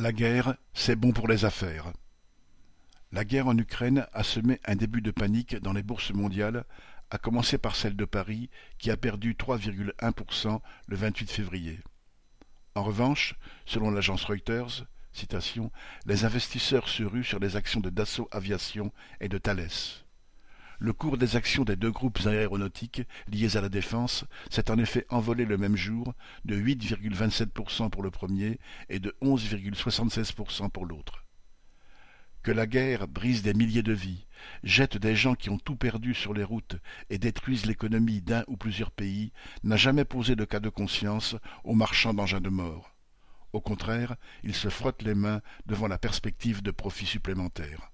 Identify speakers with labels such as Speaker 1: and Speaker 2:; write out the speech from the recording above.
Speaker 1: La guerre, c'est bon pour les affaires. La guerre en Ukraine a semé un début de panique dans les bourses mondiales, à commencer par celle de Paris, qui a perdu 3,1% le 28 février. En revanche, selon l'agence Reuters, les investisseurs se ruent sur les actions de Dassault Aviation et de Thales. Le cours des actions des deux groupes aéronautiques liés à la défense s'est en effet envolé le même jour de 8,27% pour le premier et de 11,76% pour l'autre. Que la guerre brise des milliers de vies, jette des gens qui ont tout perdu sur les routes et détruise l'économie d'un ou plusieurs pays n'a jamais posé de cas de conscience aux marchands d'engins de mort. Au contraire, ils se frottent les mains devant la perspective de profits supplémentaires.